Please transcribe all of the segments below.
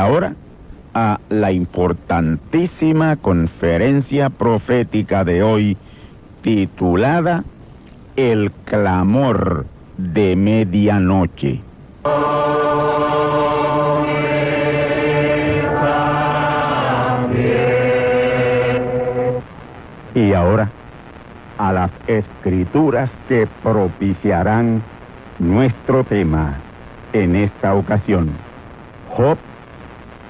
Ahora a la importantísima conferencia profética de hoy titulada El clamor de medianoche. Y ahora a las escrituras que propiciarán nuestro tema en esta ocasión. Job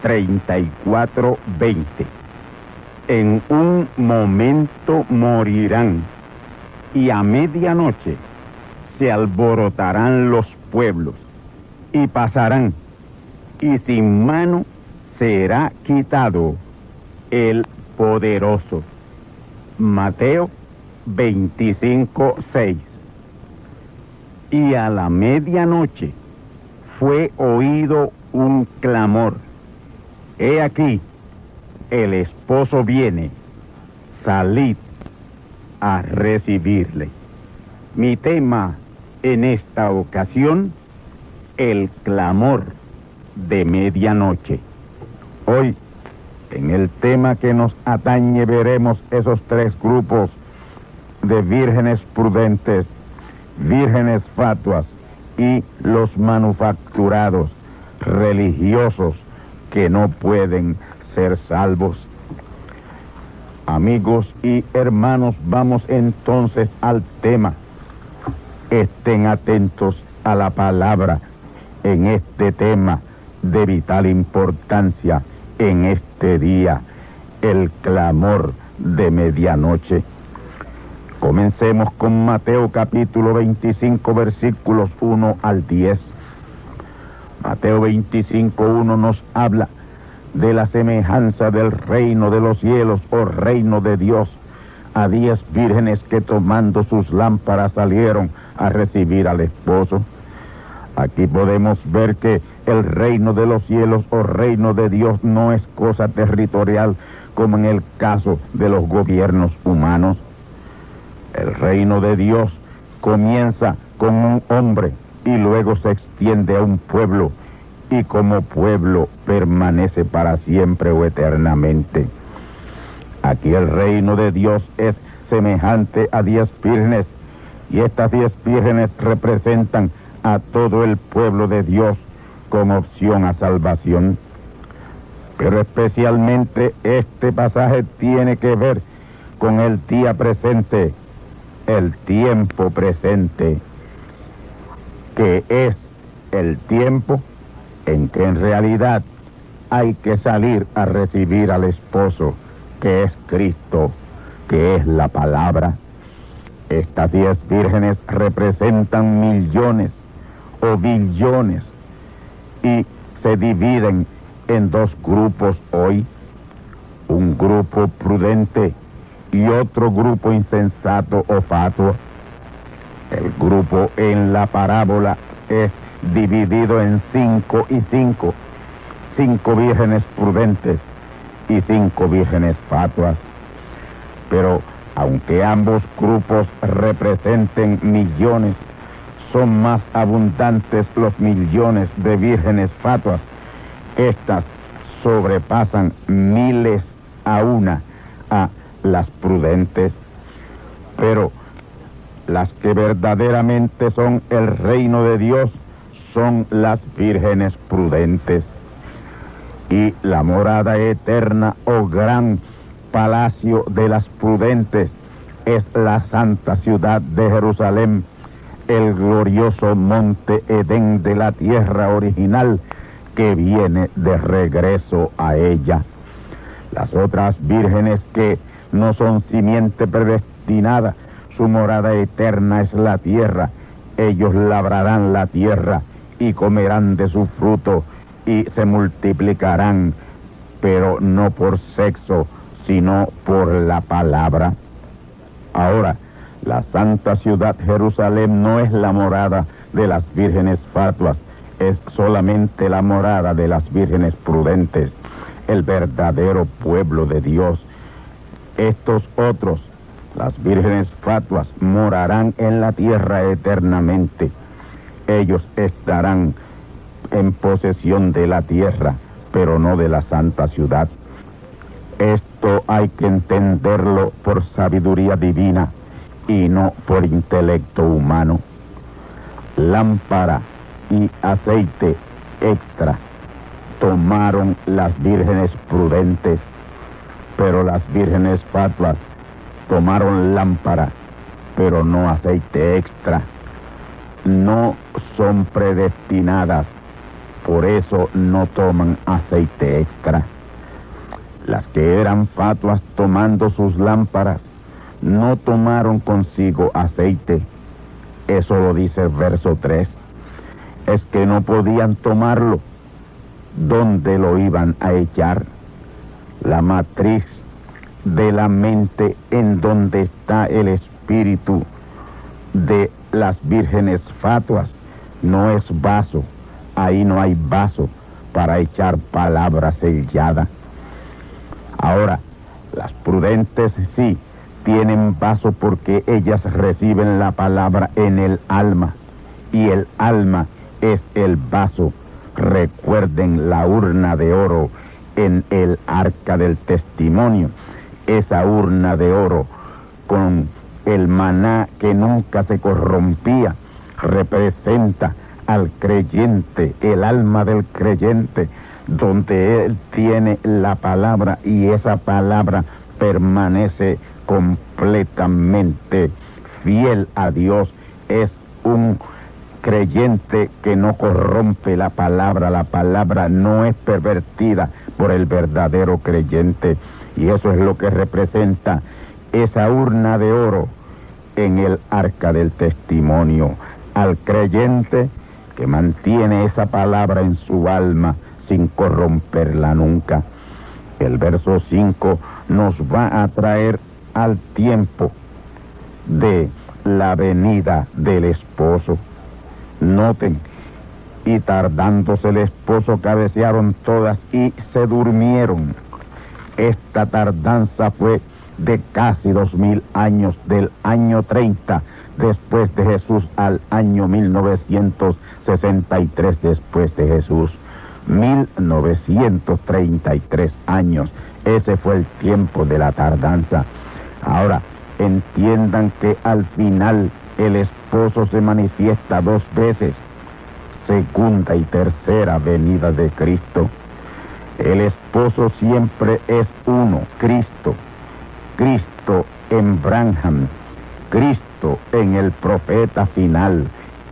34:20. En un momento morirán y a medianoche se alborotarán los pueblos y pasarán y sin mano será quitado el poderoso. Mateo 25:6. Y a la medianoche fue oído un clamor He aquí, el esposo viene, salid a recibirle. Mi tema en esta ocasión, el clamor de medianoche. Hoy, en el tema que nos atañe, veremos esos tres grupos de vírgenes prudentes, vírgenes fatuas y los manufacturados religiosos que no pueden ser salvos. Amigos y hermanos, vamos entonces al tema. Estén atentos a la palabra en este tema de vital importancia en este día, el clamor de medianoche. Comencemos con Mateo capítulo 25 versículos 1 al 10. Mateo 25.1 nos habla de la semejanza del reino de los cielos o reino de Dios a diez vírgenes que tomando sus lámparas salieron a recibir al esposo. Aquí podemos ver que el reino de los cielos o reino de Dios no es cosa territorial como en el caso de los gobiernos humanos. El reino de Dios comienza con un hombre y luego se extiende a un pueblo y como pueblo permanece para siempre o eternamente. Aquí el reino de Dios es semejante a diez vírgenes y estas diez vírgenes representan a todo el pueblo de Dios con opción a salvación. Pero especialmente este pasaje tiene que ver con el día presente, el tiempo presente que es el tiempo en que en realidad hay que salir a recibir al esposo, que es Cristo, que es la palabra. Estas diez vírgenes representan millones o billones y se dividen en dos grupos hoy, un grupo prudente y otro grupo insensato o fatuo. El grupo en la parábola es dividido en cinco y cinco, cinco vírgenes prudentes y cinco vírgenes fatuas. Pero aunque ambos grupos representen millones, son más abundantes los millones de vírgenes fatuas. Estas sobrepasan miles a una a las prudentes, pero las que verdaderamente son el reino de Dios son las vírgenes prudentes. Y la morada eterna o oh gran palacio de las prudentes es la santa ciudad de Jerusalén, el glorioso monte Edén de la tierra original que viene de regreso a ella. Las otras vírgenes que no son simiente predestinada, su morada eterna es la tierra. Ellos labrarán la tierra y comerán de su fruto y se multiplicarán, pero no por sexo, sino por la palabra. Ahora, la santa ciudad Jerusalén no es la morada de las vírgenes fatuas, es solamente la morada de las vírgenes prudentes, el verdadero pueblo de Dios. Estos otros, las vírgenes fatuas, morarán en la tierra eternamente. Ellos estarán en posesión de la tierra, pero no de la santa ciudad. Esto hay que entenderlo por sabiduría divina y no por intelecto humano. Lámpara y aceite extra tomaron las vírgenes prudentes, pero las vírgenes fatuas tomaron lámpara, pero no aceite extra. No son predestinadas, por eso no toman aceite extra. Las que eran fatuas tomando sus lámparas no tomaron consigo aceite. Eso lo dice el verso 3. Es que no podían tomarlo. ¿Dónde lo iban a echar? La matriz de la mente en donde está el espíritu de las vírgenes fatuas no es vaso. Ahí no hay vaso para echar palabra sellada. Ahora, las prudentes sí tienen vaso porque ellas reciben la palabra en el alma y el alma es el vaso. Recuerden la urna de oro en el arca del testimonio. Esa urna de oro con el maná que nunca se corrompía representa al creyente, el alma del creyente donde Él tiene la palabra y esa palabra permanece completamente fiel a Dios. Es un creyente que no corrompe la palabra, la palabra no es pervertida por el verdadero creyente. Y eso es lo que representa esa urna de oro en el arca del testimonio. Al creyente que mantiene esa palabra en su alma, sin corromperla nunca. El verso 5 nos va a traer al tiempo de la venida del esposo. Noten, y tardándose el esposo cabecearon todas y se durmieron. Esta tardanza fue de casi dos mil años, del año 30 después de Jesús al año 1963 después de Jesús. 1933 años. Ese fue el tiempo de la tardanza. Ahora, entiendan que al final el esposo se manifiesta dos veces, segunda y tercera venida de Cristo. El esposo siempre es uno, Cristo. Cristo en Branham, Cristo en el profeta final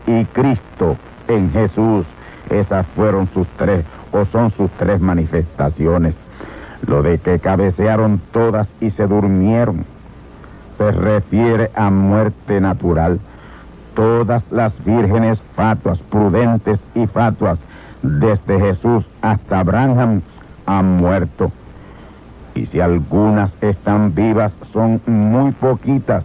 y Cristo en Jesús esas fueron sus tres, o son sus tres manifestaciones. Lo de que cabecearon todas y se durmieron. se refiere a muerte natural. Todas las vírgenes fatuas, prudentes y fatuas, desde Jesús hasta Abraham, han muerto. Y si algunas están vivas, son muy poquitas.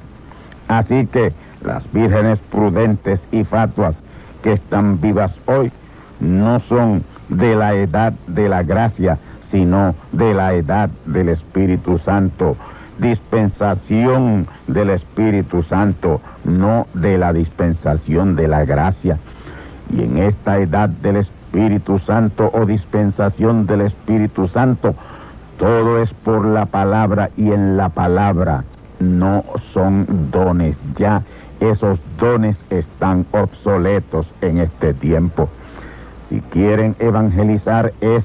Así que las vírgenes prudentes y fatuas que están vivas hoy no son de la edad de la gracia, sino de la edad del Espíritu Santo. Dispensación del Espíritu Santo, no de la dispensación de la gracia. Y en esta edad del Espíritu Santo o dispensación del Espíritu Santo, todo es por la palabra y en la palabra no son dones. Ya esos dones están obsoletos en este tiempo. Si quieren evangelizar es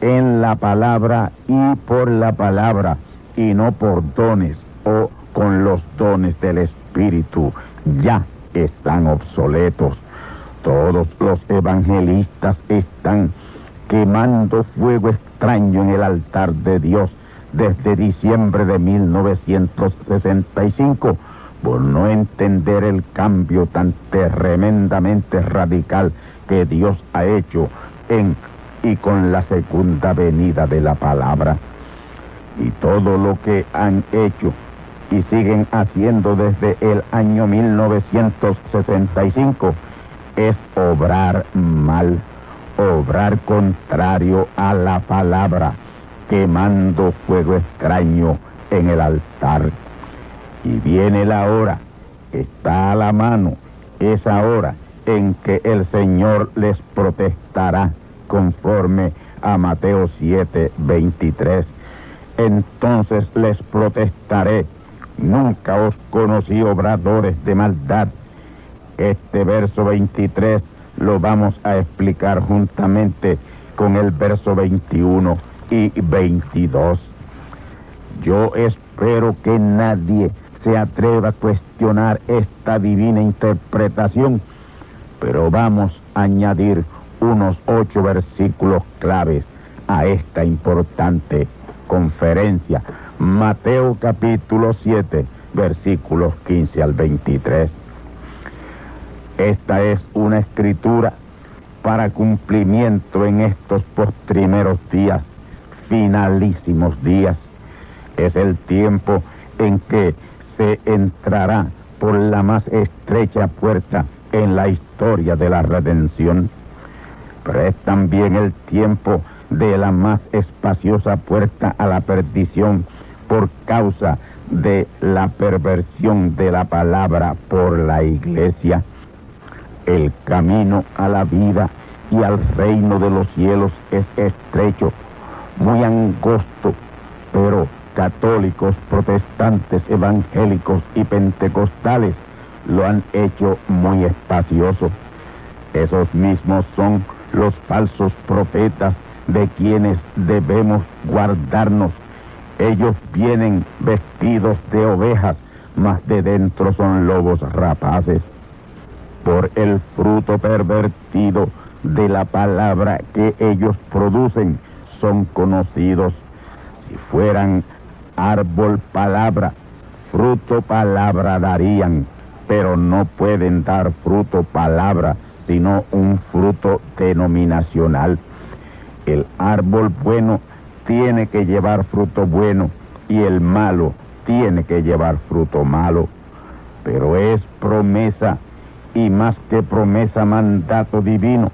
en la palabra y por la palabra y no por dones o con los dones del Espíritu. Ya están obsoletos. Todos los evangelistas están quemando fuego extraño en el altar de Dios desde diciembre de 1965 por no entender el cambio tan tremendamente radical que Dios ha hecho en y con la segunda venida de la palabra. Y todo lo que han hecho y siguen haciendo desde el año 1965 es obrar mal, obrar contrario a la palabra, quemando fuego extraño en el altar. Y viene la hora, está a la mano, esa hora en que el Señor les protestará conforme a Mateo 7, 23. Entonces les protestaré, nunca os conocí obradores de maldad. Este verso 23 lo vamos a explicar juntamente con el verso 21 y 22. Yo espero que nadie se atreva a cuestionar esta divina interpretación, pero vamos a añadir unos ocho versículos claves a esta importante conferencia. Mateo capítulo 7, versículos 15 al 23. Esta es una escritura para cumplimiento en estos postrimeros días, finalísimos días. Es el tiempo en que se entrará por la más estrecha puerta en la historia de la redención, pero es también el tiempo de la más espaciosa puerta a la perdición por causa de la perversión de la palabra por la iglesia. El camino a la vida y al reino de los cielos es estrecho, muy angosto, pero católicos, protestantes, evangélicos y pentecostales lo han hecho muy espacioso. Esos mismos son los falsos profetas de quienes debemos guardarnos. Ellos vienen vestidos de ovejas, mas de dentro son lobos rapaces. Por el fruto pervertido de la palabra que ellos producen son conocidos. Si fueran árbol palabra, fruto palabra darían, pero no pueden dar fruto palabra, sino un fruto denominacional. El árbol bueno tiene que llevar fruto bueno y el malo tiene que llevar fruto malo. Pero es promesa y más que promesa mandato divino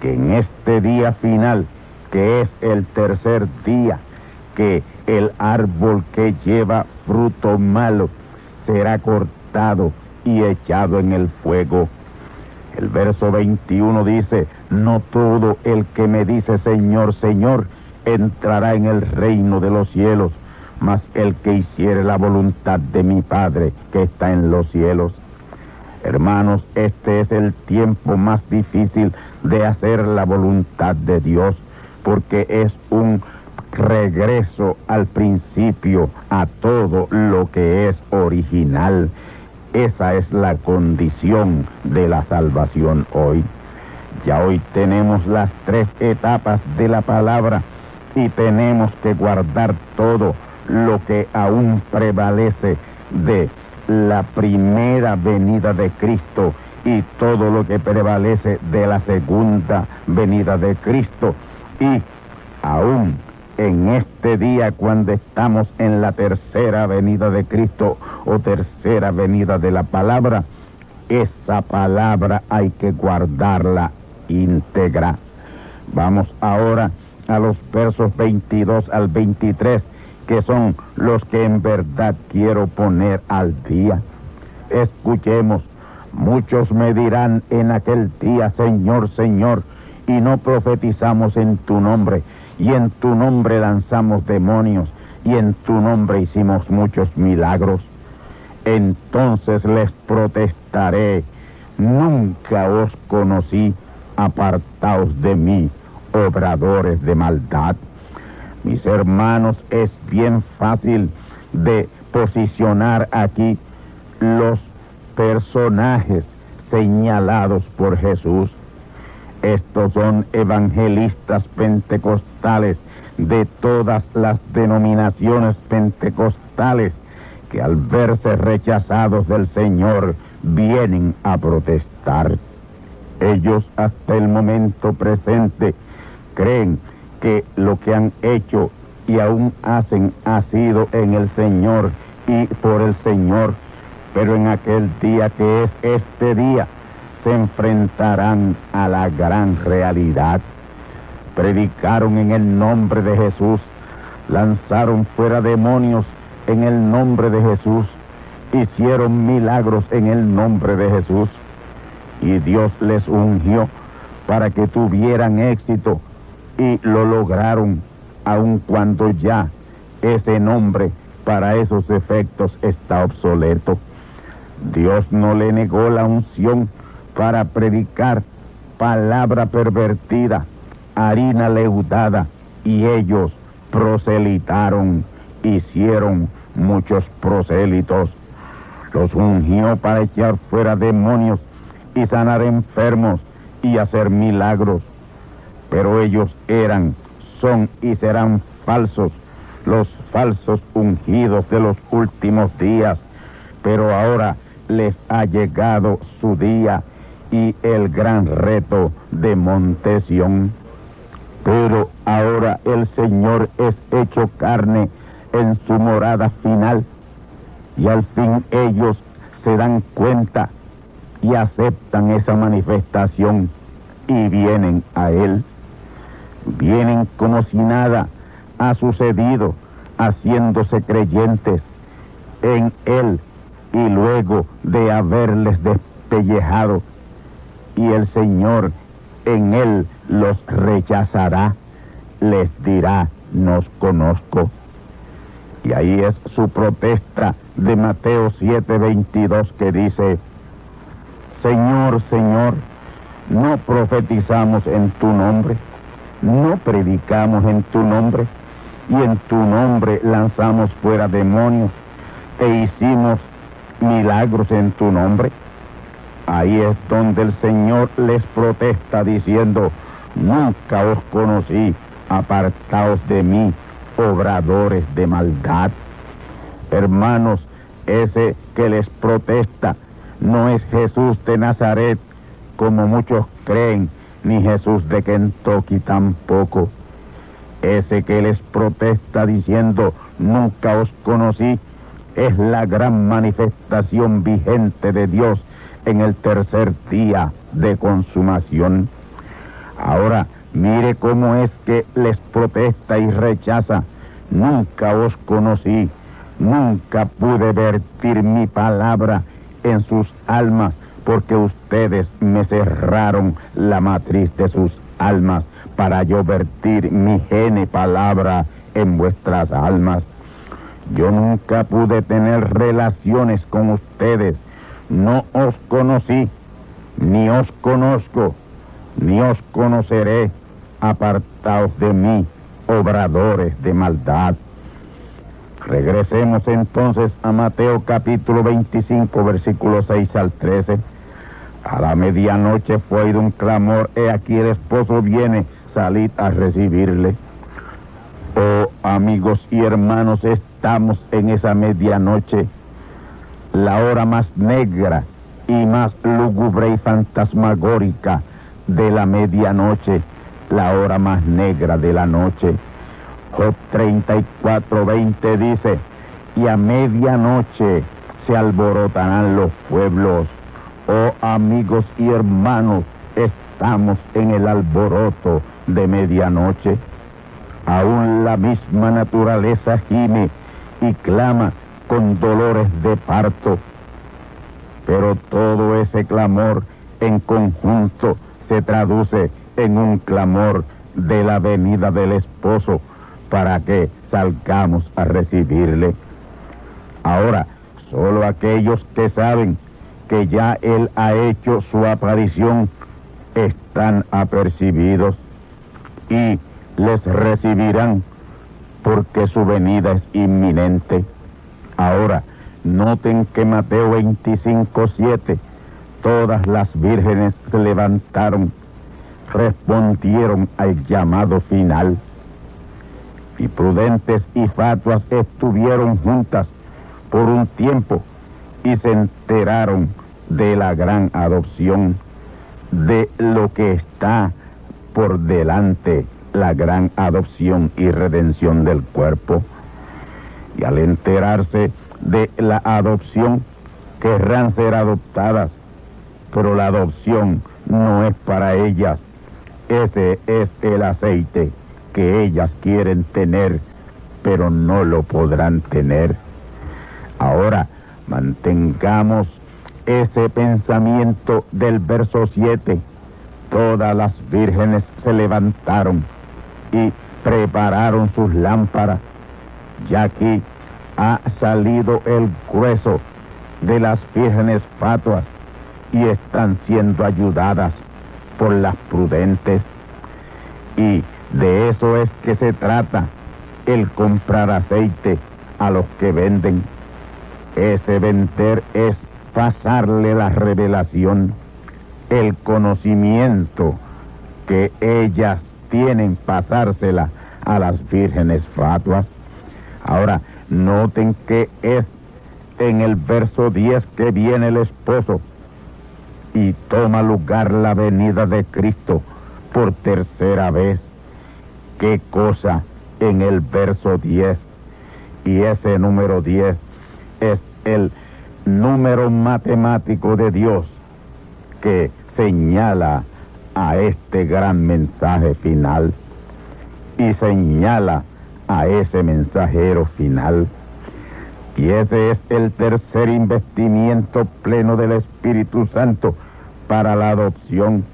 que en este día final, que es el tercer día, que el árbol que lleva fruto malo será cortado y echado en el fuego. El verso 21 dice, no todo el que me dice Señor, Señor, entrará en el reino de los cielos, mas el que hiciere la voluntad de mi Padre que está en los cielos. Hermanos, este es el tiempo más difícil de hacer la voluntad de Dios, porque es un regreso al principio, a todo lo que es original. Esa es la condición de la salvación hoy. Ya hoy tenemos las tres etapas de la palabra y tenemos que guardar todo lo que aún prevalece de la primera venida de Cristo y todo lo que prevalece de la segunda venida de Cristo. Y aún en este día cuando estamos en la tercera venida de Cristo o tercera venida de la palabra, esa palabra hay que guardarla íntegra. Vamos ahora a los versos 22 al 23, que son los que en verdad quiero poner al día. Escuchemos, muchos me dirán en aquel día, Señor, Señor, y no profetizamos en tu nombre, y en tu nombre lanzamos demonios, y en tu nombre hicimos muchos milagros. Entonces les protestaré, nunca os conocí, apartaos de mí obradores de maldad. Mis hermanos, es bien fácil de posicionar aquí los personajes señalados por Jesús. Estos son evangelistas pentecostales de todas las denominaciones pentecostales que al verse rechazados del Señor vienen a protestar. Ellos hasta el momento presente creen que lo que han hecho y aún hacen ha sido en el Señor y por el Señor, pero en aquel día que es este día, se enfrentarán a la gran realidad. Predicaron en el nombre de Jesús, lanzaron fuera demonios en el nombre de Jesús, hicieron milagros en el nombre de Jesús y Dios les ungió para que tuvieran éxito y lo lograron aun cuando ya ese nombre para esos efectos está obsoleto. Dios no le negó la unción para predicar palabra pervertida, harina leudada, y ellos proselitaron, hicieron muchos prosélitos. Los ungió para echar fuera demonios y sanar enfermos y hacer milagros pero ellos eran, son y serán falsos, los falsos ungidos de los últimos días, pero ahora les ha llegado su día y el gran reto de Montesión. Pero ahora el Señor es hecho carne en su morada final y al fin ellos se dan cuenta y aceptan esa manifestación y vienen a Él vienen como si nada ha sucedido, haciéndose creyentes en Él y luego de haberles despellejado, y el Señor en Él los rechazará, les dirá, nos conozco. Y ahí es su protesta de Mateo 7:22 que dice, Señor, Señor, no profetizamos en tu nombre no predicamos en tu nombre y en tu nombre lanzamos fuera demonios e hicimos milagros en tu nombre. Ahí es donde el Señor les protesta diciendo, nunca os conocí, apartaos de mí, obradores de maldad. Hermanos, ese que les protesta no es Jesús de Nazaret, como muchos creen, ni Jesús de Kentucky tampoco. Ese que les protesta diciendo, nunca os conocí, es la gran manifestación vigente de Dios en el tercer día de consumación. Ahora, mire cómo es que les protesta y rechaza. Nunca os conocí, nunca pude vertir mi palabra en sus almas porque ustedes me cerraron la matriz de sus almas para yo vertir mi gene palabra en vuestras almas. Yo nunca pude tener relaciones con ustedes, no os conocí, ni os conozco, ni os conoceré, apartaos de mí, obradores de maldad. Regresemos entonces a Mateo capítulo 25, versículo 6 al 13. A la medianoche fue oído un clamor, he aquí el esposo viene, salid a recibirle. Oh amigos y hermanos, estamos en esa medianoche la hora más negra y más lúgubre y fantasmagórica de la medianoche, la hora más negra de la noche. Job 34:20 dice, y a medianoche se alborotarán los pueblos. Oh amigos y hermanos, estamos en el alboroto de medianoche. Aún la misma naturaleza gime y clama con dolores de parto. Pero todo ese clamor en conjunto se traduce en un clamor de la venida del esposo para que salgamos a recibirle. Ahora, solo aquellos que saben que ya Él ha hecho su aparición están apercibidos y les recibirán porque su venida es inminente. Ahora, noten que Mateo 25, 7, todas las vírgenes se levantaron, respondieron al llamado final. Y prudentes y fatuas estuvieron juntas por un tiempo y se enteraron de la gran adopción, de lo que está por delante, la gran adopción y redención del cuerpo. Y al enterarse de la adopción, querrán ser adoptadas, pero la adopción no es para ellas. Ese es el aceite que ellas quieren tener, pero no lo podrán tener. Ahora, mantengamos ese pensamiento del verso 7. Todas las vírgenes se levantaron y prepararon sus lámparas. Ya aquí ha salido el grueso de las vírgenes fatuas y están siendo ayudadas por las prudentes. Y de eso es que se trata el comprar aceite a los que venden. Ese vender es pasarle la revelación, el conocimiento que ellas tienen, pasársela a las vírgenes fatuas. Ahora, noten que es en el verso 10 que viene el esposo y toma lugar la venida de Cristo por tercera vez. ¿Qué cosa en el verso 10? Y ese número 10 es el número matemático de Dios que señala a este gran mensaje final y señala a ese mensajero final. Y ese es el tercer investimiento pleno del Espíritu Santo para la adopción.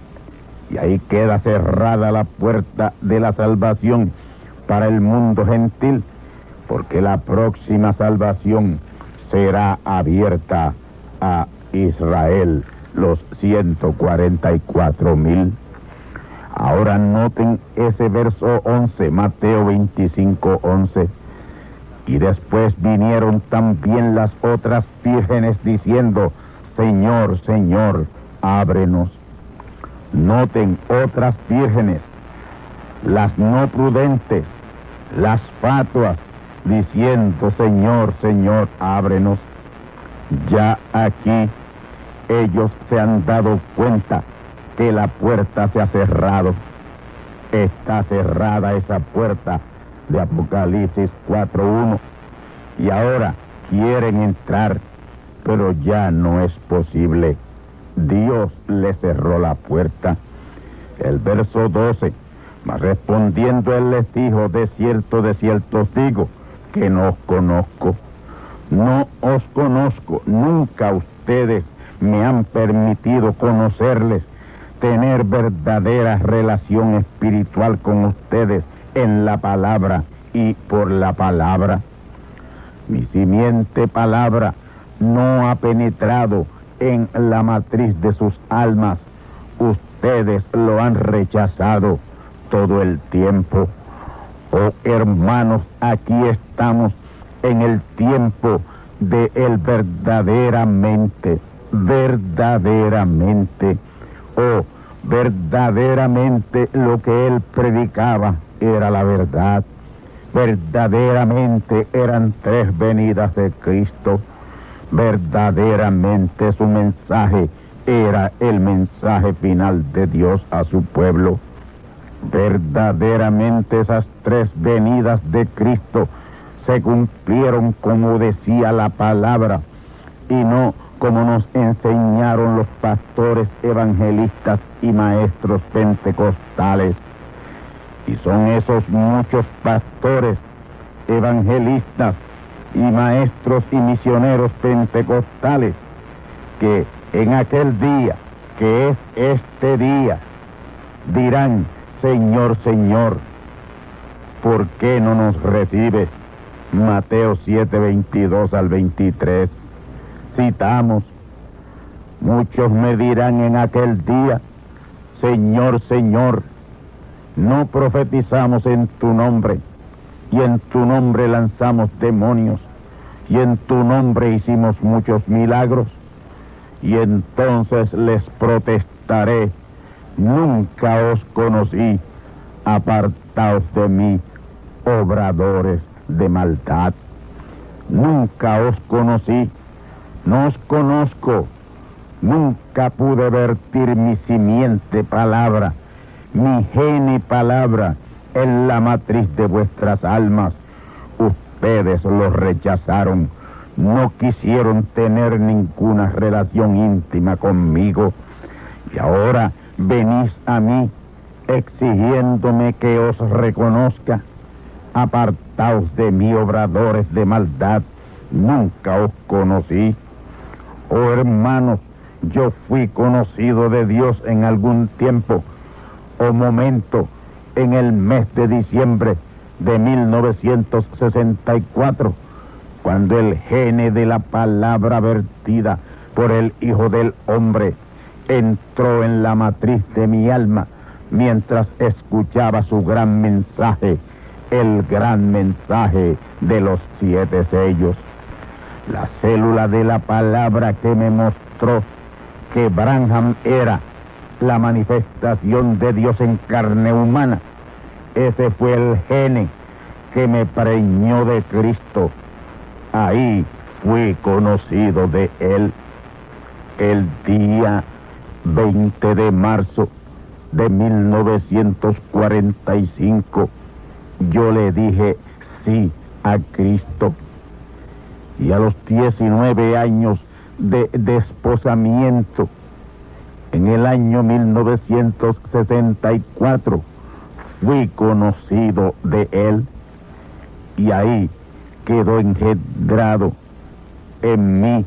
Y ahí queda cerrada la puerta de la salvación para el mundo gentil, porque la próxima salvación será abierta a Israel, los 144 mil. Ahora noten ese verso 11, Mateo 25, 11. Y después vinieron también las otras vírgenes diciendo, Señor, Señor, ábrenos. Noten otras vírgenes, las no prudentes, las fatuas, diciendo, Señor, Señor, ábrenos. Ya aquí ellos se han dado cuenta que la puerta se ha cerrado. Está cerrada esa puerta de Apocalipsis 4.1 y ahora quieren entrar, pero ya no es posible. Dios le cerró la puerta. El verso 12, mas respondiendo él les dijo, de cierto, de cierto digo, que no conozco. No os conozco, nunca ustedes me han permitido conocerles, tener verdadera relación espiritual con ustedes en la palabra y por la palabra. Mi simiente palabra no ha penetrado en la matriz de sus almas. Ustedes lo han rechazado todo el tiempo. Oh hermanos, aquí estamos en el tiempo de él verdaderamente, verdaderamente, oh, verdaderamente lo que él predicaba era la verdad. Verdaderamente eran tres venidas de Cristo. Verdaderamente su mensaje era el mensaje final de Dios a su pueblo. Verdaderamente esas tres venidas de Cristo se cumplieron como decía la palabra y no como nos enseñaron los pastores evangelistas y maestros pentecostales. Y son esos muchos pastores evangelistas y maestros y misioneros pentecostales que en aquel día, que es este día, dirán, Señor, Señor, ¿por qué no nos recibes? Mateo 7, 22 al 23. Citamos, muchos me dirán en aquel día, Señor, Señor, no profetizamos en tu nombre, y en tu nombre lanzamos demonios, y en tu nombre hicimos muchos milagros, y entonces les protestaré, nunca os conocí, apartaos de mí, obradores de maldad. Nunca os conocí, no os conozco, nunca pude vertir mi simiente palabra, mi geni palabra en la matriz de vuestras almas. Ustedes lo rechazaron, no quisieron tener ninguna relación íntima conmigo. Y ahora venís a mí exigiéndome que os reconozca. Apartaos de mí, obradores de maldad, nunca os conocí. Oh hermanos, yo fui conocido de Dios en algún tiempo. O momento en el mes de diciembre de 1964, cuando el gene de la palabra vertida por el Hijo del Hombre entró en la matriz de mi alma mientras escuchaba su gran mensaje el gran mensaje de los siete sellos. La célula de la palabra que me mostró que Branham era la manifestación de Dios en carne humana. Ese fue el gene que me preñó de Cristo. Ahí fui conocido de Él el día 20 de marzo de 1945 yo le dije sí a Cristo. Y a los 19 años de desposamiento, en el año 1964, fui conocido de él y ahí quedó engendrado en mí,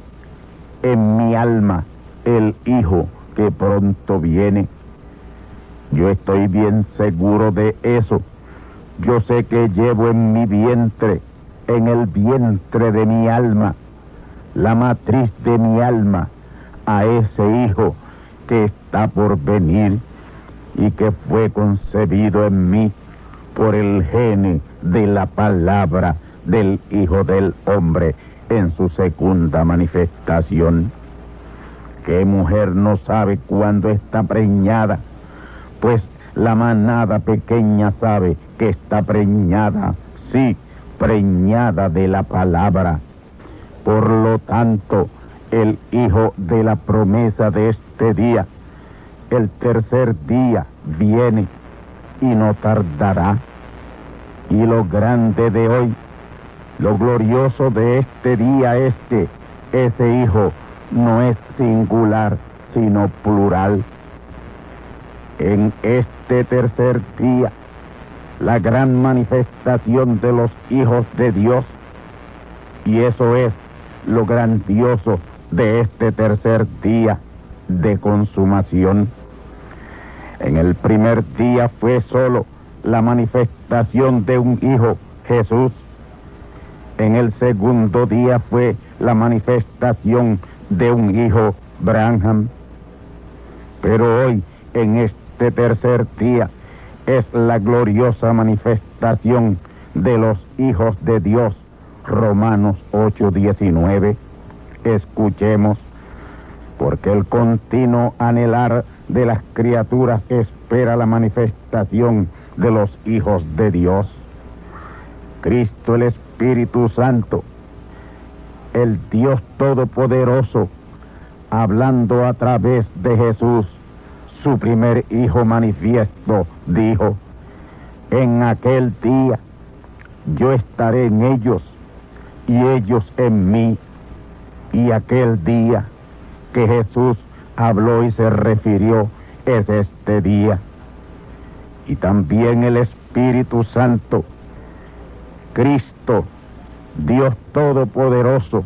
en mi alma, el Hijo que pronto viene. Yo estoy bien seguro de eso yo sé que llevo en mi vientre, en el vientre de mi alma, la matriz de mi alma, a ese hijo que está por venir y que fue concebido en mí por el gene de la palabra del Hijo del Hombre en su segunda manifestación. ¿Qué mujer no sabe cuándo está preñada? Pues la manada pequeña sabe que está preñada, sí, preñada de la palabra. Por lo tanto, el hijo de la promesa de este día, el tercer día, viene y no tardará. Y lo grande de hoy, lo glorioso de este día es que ese hijo no es singular, sino plural. En este tercer día, la gran manifestación de los hijos de Dios. Y eso es lo grandioso de este tercer día de consumación. En el primer día fue solo la manifestación de un hijo, Jesús. En el segundo día fue la manifestación de un hijo, Branham. Pero hoy, en este tercer día, es la gloriosa manifestación de los hijos de Dios. Romanos 8:19. Escuchemos, porque el continuo anhelar de las criaturas espera la manifestación de los hijos de Dios. Cristo el Espíritu Santo el Dios Todopoderoso, hablando a través de Jesús, su primer Hijo manifiesto, dijo, en aquel día yo estaré en ellos y ellos en mí. Y aquel día que Jesús habló y se refirió es este día. Y también el Espíritu Santo, Cristo, Dios Todopoderoso,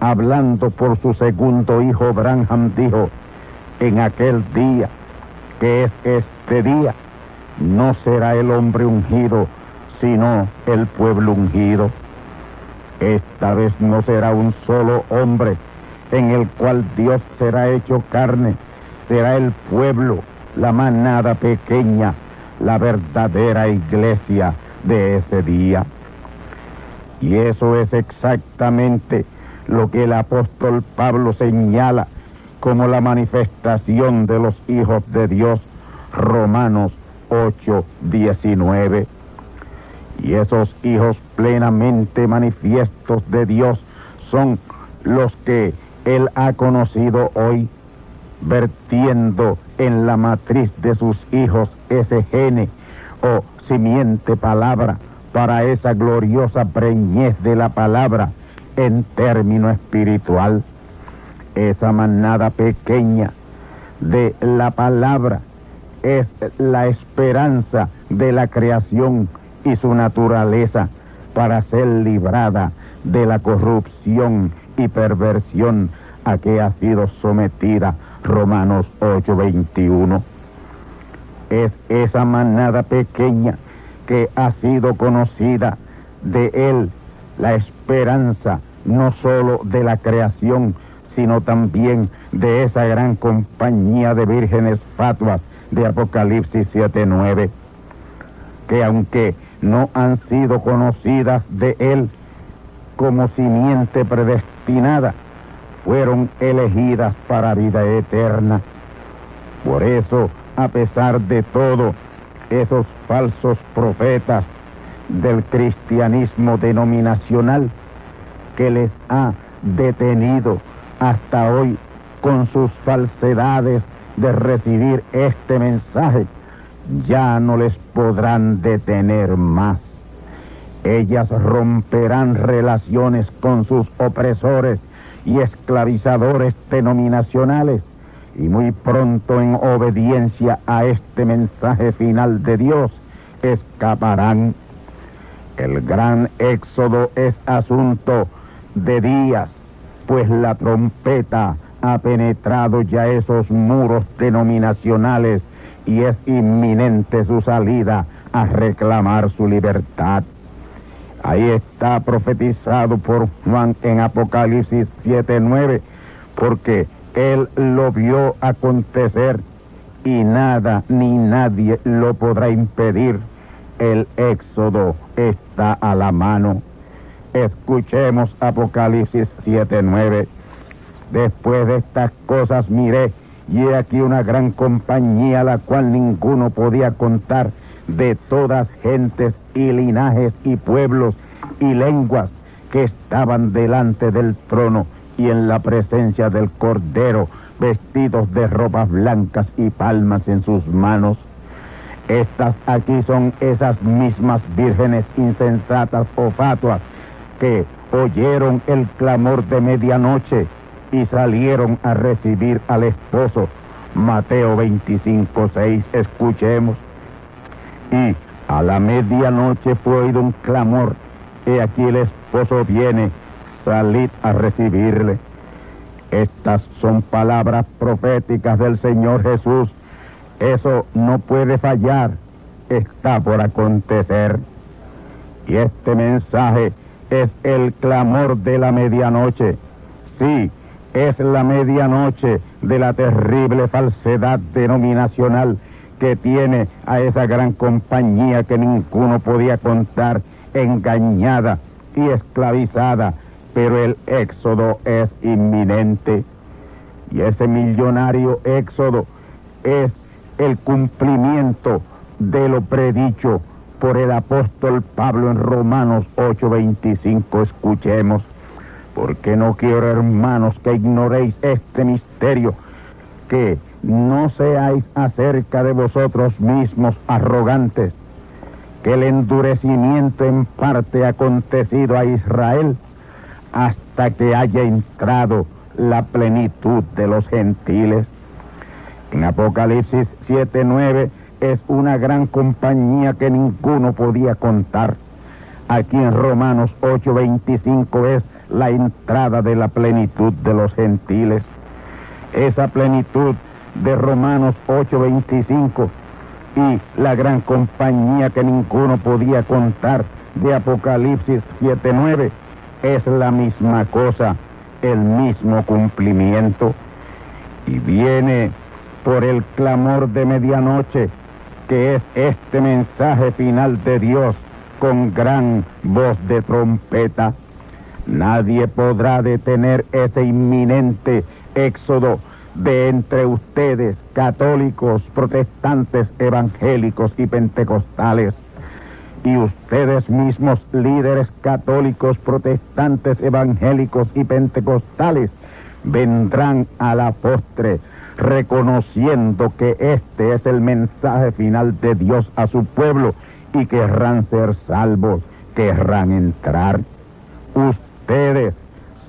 hablando por su segundo hijo Branham, dijo, en aquel día, que es este día, no será el hombre ungido, sino el pueblo ungido. Esta vez no será un solo hombre en el cual Dios será hecho carne, será el pueblo, la manada pequeña, la verdadera iglesia de ese día. Y eso es exactamente lo que el apóstol Pablo señala como la manifestación de los hijos de Dios, Romanos 8, 19. Y esos hijos plenamente manifiestos de Dios son los que Él ha conocido hoy, vertiendo en la matriz de sus hijos ese gene o simiente palabra para esa gloriosa preñez de la palabra en término espiritual. Esa manada pequeña de la palabra es la esperanza de la creación y su naturaleza para ser librada de la corrupción y perversión a que ha sido sometida Romanos 8:21. Es esa manada pequeña que ha sido conocida de él la esperanza no sólo de la creación, sino también de esa gran compañía de vírgenes fatuas de Apocalipsis 7:9, que aunque no han sido conocidas de él como simiente predestinada, fueron elegidas para vida eterna. Por eso, a pesar de todo, esos falsos profetas del cristianismo denominacional que les ha detenido hasta hoy con sus falsedades de recibir este mensaje, ya no les podrán detener más. Ellas romperán relaciones con sus opresores y esclavizadores denominacionales y muy pronto en obediencia a este mensaje final de Dios escaparán. El gran éxodo es asunto de días, pues la trompeta ha penetrado ya esos muros denominacionales y es inminente su salida a reclamar su libertad. Ahí está profetizado por Juan en Apocalipsis 7:9, porque él lo vio acontecer y nada ni nadie lo podrá impedir. El éxodo está a la mano. Escuchemos Apocalipsis 7:9. Después de estas cosas miré, y he aquí una gran compañía, la cual ninguno podía contar, de todas gentes y linajes y pueblos y lenguas que estaban delante del trono y en la presencia del Cordero, vestidos de ropas blancas y palmas en sus manos. Estas aquí son esas mismas vírgenes insensatas o fatuas que oyeron el clamor de medianoche y salieron a recibir al esposo. Mateo 25, 6, escuchemos. Y a la medianoche fue oído un clamor, y aquí el esposo viene, salid a recibirle. Estas son palabras proféticas del Señor Jesús. Eso no puede fallar, está por acontecer. Y este mensaje es el clamor de la medianoche. Sí, es la medianoche de la terrible falsedad denominacional que tiene a esa gran compañía que ninguno podía contar, engañada y esclavizada, pero el éxodo es inminente. Y ese millonario éxodo es el cumplimiento de lo predicho por el apóstol Pablo en Romanos 8:25. Escuchemos Porque no quiero, hermanos, que ignoréis este misterio, que no seáis acerca de vosotros mismos arrogantes, que el endurecimiento en parte acontecido a Israel hasta que haya entrado la plenitud de los gentiles. En Apocalipsis 7:9 es una gran compañía que ninguno podía contar. Aquí en Romanos 8:25 es la entrada de la plenitud de los gentiles. Esa plenitud de Romanos 8:25 y la gran compañía que ninguno podía contar de Apocalipsis 7:9 es la misma cosa, el mismo cumplimiento. Y viene por el clamor de medianoche, que es este mensaje final de Dios con gran voz de trompeta. Nadie podrá detener ese inminente éxodo de entre ustedes, católicos, protestantes, evangélicos y pentecostales. Y ustedes mismos, líderes católicos, protestantes, evangélicos y pentecostales, vendrán a la postre reconociendo que este es el mensaje final de Dios a su pueblo y querrán ser salvos, querrán entrar. Ustedes,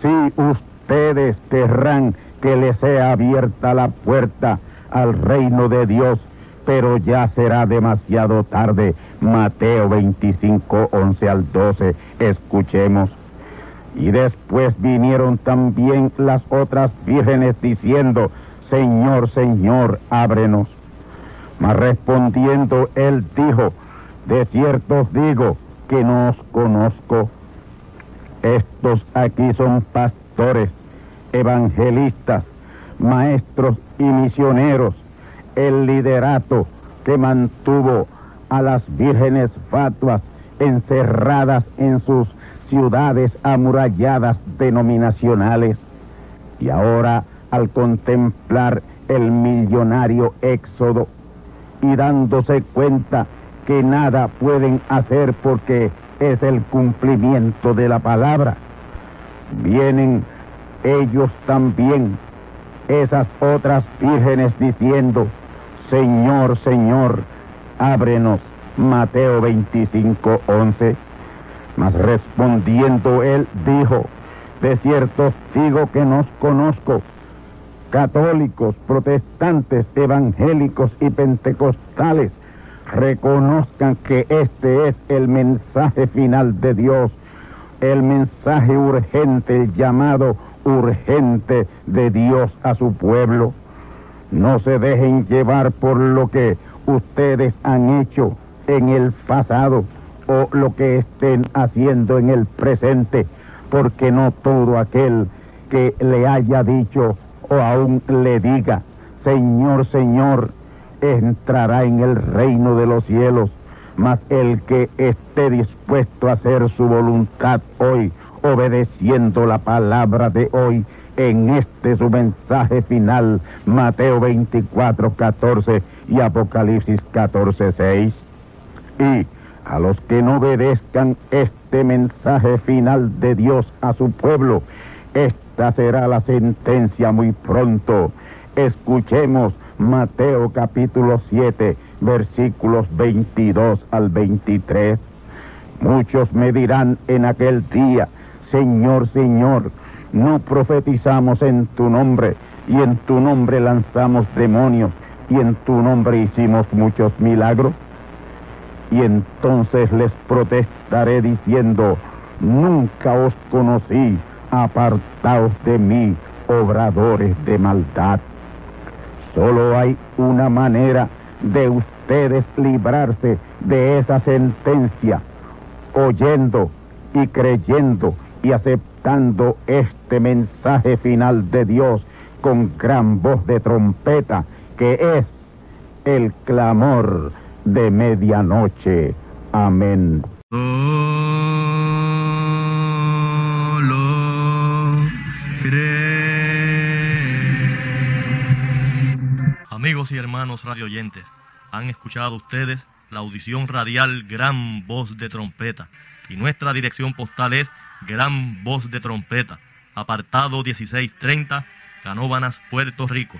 sí, ustedes querrán que les sea abierta la puerta al reino de Dios, pero ya será demasiado tarde. Mateo 25, 11 al 12. Escuchemos. Y después vinieron también las otras vírgenes diciendo, Señor, Señor, ábrenos. Mas respondiendo él dijo, de cierto digo que no os conozco. Estos aquí son pastores, evangelistas, maestros y misioneros, el liderato que mantuvo a las vírgenes fatuas encerradas en sus ciudades amuralladas denominacionales. Y ahora al contemplar el millonario éxodo y dándose cuenta que nada pueden hacer porque es el cumplimiento de la palabra. Vienen ellos también, esas otras vírgenes diciendo, Señor, Señor, ábrenos. Mateo 25, 11. Mas respondiendo él dijo, de cierto digo que nos conozco católicos, protestantes, evangélicos y pentecostales reconozcan que este es el mensaje final de Dios, el mensaje urgente, el llamado urgente de Dios a su pueblo. No se dejen llevar por lo que ustedes han hecho en el pasado o lo que estén haciendo en el presente, porque no todo aquel que le haya dicho o aún le diga, Señor, Señor, entrará en el reino de los cielos, mas el que esté dispuesto a hacer su voluntad hoy, obedeciendo la palabra de hoy, en este su mensaje final, Mateo 24, 14 y Apocalipsis 14, 6. Y a los que no obedezcan este mensaje final de Dios a su pueblo, esta será la sentencia muy pronto. Escuchemos Mateo capítulo 7, versículos 22 al 23. Muchos me dirán en aquel día, Señor, Señor, no profetizamos en tu nombre, y en tu nombre lanzamos demonios, y en tu nombre hicimos muchos milagros. Y entonces les protestaré diciendo, nunca os conocí apartaos de mí, obradores de maldad. Solo hay una manera de ustedes librarse de esa sentencia, oyendo y creyendo y aceptando este mensaje final de Dios con gran voz de trompeta, que es el clamor de medianoche. Amén. Amigos y hermanos radioyentes, han escuchado ustedes la audición radial Gran Voz de Trompeta y nuestra dirección postal es Gran Voz de Trompeta, apartado 1630, Canóbanas, Puerto Rico,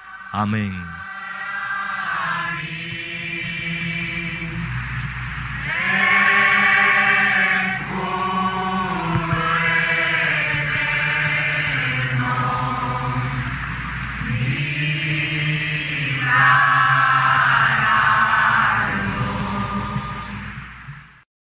Amén.